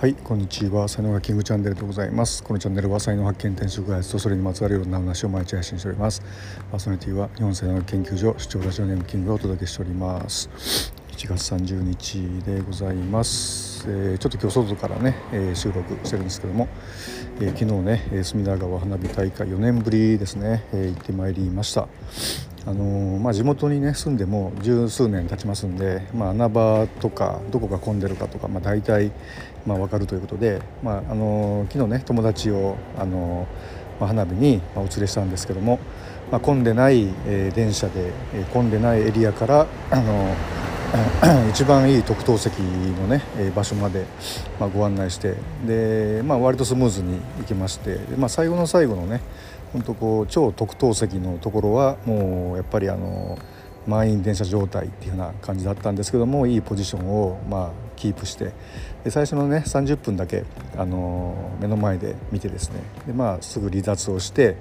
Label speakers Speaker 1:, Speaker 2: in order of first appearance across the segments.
Speaker 1: はいこんにちは。才能がキングチャンネルでございます。このチャンネルは才能発見転職開発とそれにまつわるいろんな話を毎日配信しております。パーソナリティは日本才能研究所主張ラジオネームキングをお届けしております。1月30日でございます、えー、ちょっと今日外からね、えー、収録してるんですけども、えー、昨日ね隅田川花火大会4年ぶりですね、え行ってまいりました。あのまあ、地元にね住んでも十数年経ちますんで、まあ、穴場とかどこが混んでるかとか、まあ、大体、まあ、分かるということで、まあ、あの昨日ね友達をあの、まあ、花火にお連れしたんですけども、まあ、混んでない、えー、電車で、えー、混んでないエリアからあの一番いい特等席のね、場所まで、ま、ご案内してで、まあ、割とスムーズに行きまして、まあ、最後の最後のね本当こう超特等席のところはもうやっぱりあの満員電車状態っていうような感じだったんですけどもいいポジションをまキープしてで最初のね30分だけあの目の前で見てですねで、まあ、すぐ離脱をして、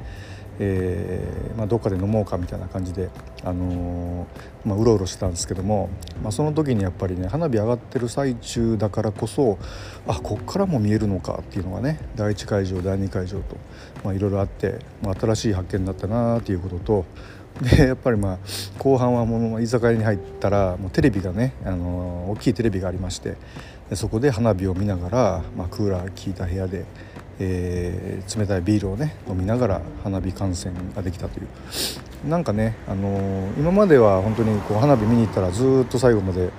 Speaker 1: えーまあ、どっかで飲もうかみたいな感じで、あのまあ、うろうろしてたんですけども、まあ、その時にやっぱりね花火上がってる最中だからこそあこっからも見えるのかっていうのがね第1会場第2会場と、いろいろあって、まあ、新しい発見だったなっていうこととでやっぱりまあ後半はもう居酒屋に入ったらもうテレビがね、あの大きいテレビがありましてでそこで花火を見ながら、まあ、クーラー効いた部屋で、えー、冷たいビールをね飲みながら花火観戦ができたという。なんかね、あのー、今までは本当にこう花火見に行ったらずっと最後まで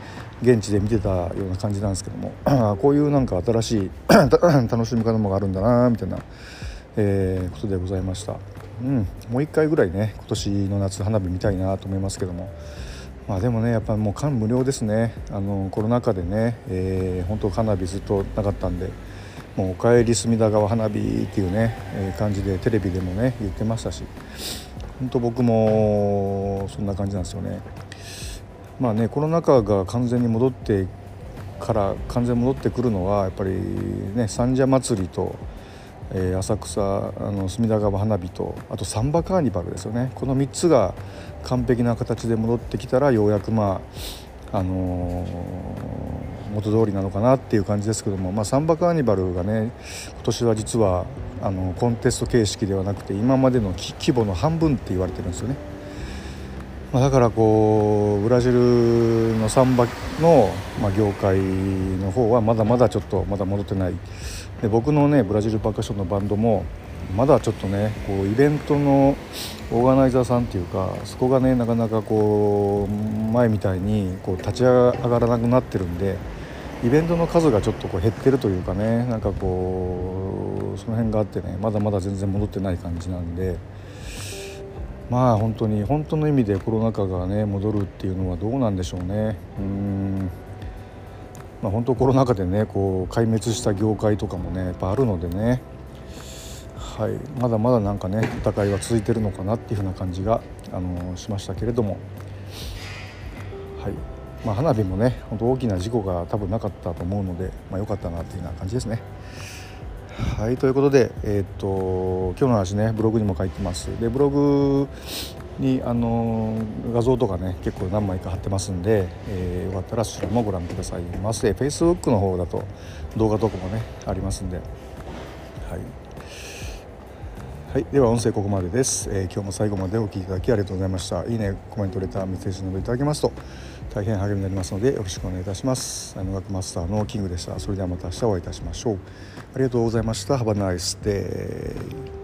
Speaker 1: 現地で見てたような感じなんですけども こういうなんか新しい 楽しみ方もあるんだなみたいな、えー、ことでございました。うん、もう1回ぐらいね今年の夏花火見たいなと思いますけども。まあでもねやっぱもう感無量ですね。あのコロナ禍でね、えー、本当花火ずっとなかったんで。もう「おかえり隅田川花火」っていうね、えー、感じでテレビでもね言ってましたし本当僕もそんな感じなんですよね。まあねコロナ禍が完全に戻ってから完全に戻ってくるのはやっぱりね三社祭りとえー、浅草あの隅田川花火とあとサンバカーニバルですよねこの3つが完璧な形で戻ってきたらようやくまああの、元通りなのかなっていう感じですけども、まあ、サンバカーニバルがね今年は実はあのコンテスト形式ではなくて今までの規模の半分って言われてるんですよね。まあ、だからこうブラジルのサンバの、まあ、業界の方はまだまだちょっとまだ戻ってないで僕のねブラジルパーカッションのバンドもまだちょっとねこうイベントのオーガナイザーさんっていうかそこがねなかなかこう前みたいにこう立ち上がらなくなってるんでイベントの数がちょっとこう減ってるというかねなんかこうその辺があってねまだまだ全然戻ってない感じなんでまあ本当に本当の意味でコロナ禍がね戻るっていうのはどうなんでしょうね。うん。まあ、本当コロナ禍でねこう壊滅した業界とかもねやっぱあるのでね、はい、まだまだなんかね戦いは続いてるのかなっていうふうな感じが、あのしましたけれども、はい。まあ、花火もね本当大きな事故が多分なかったと思うので、まあ、かったなっていうような感じですね。はいということで、えー、っと今日の話ねブログにも書いてます。でブログにあの画像とかね結構何枚か貼ってますんで、えー、よかったらそちらもご覧くださいまして Facebook の方だと動画とかもねありますんで。はい、はい、では音声ここまでです、えー、今日も最後までお聴きいただきありがとうございました。いいねコメントレターメッセージなどいただけますと大変励みになりますのでよろしくお願いいたします。音楽マスターのキングでした。それではまた明日お会いいたしましょう。ありがとうございました。Have a nice day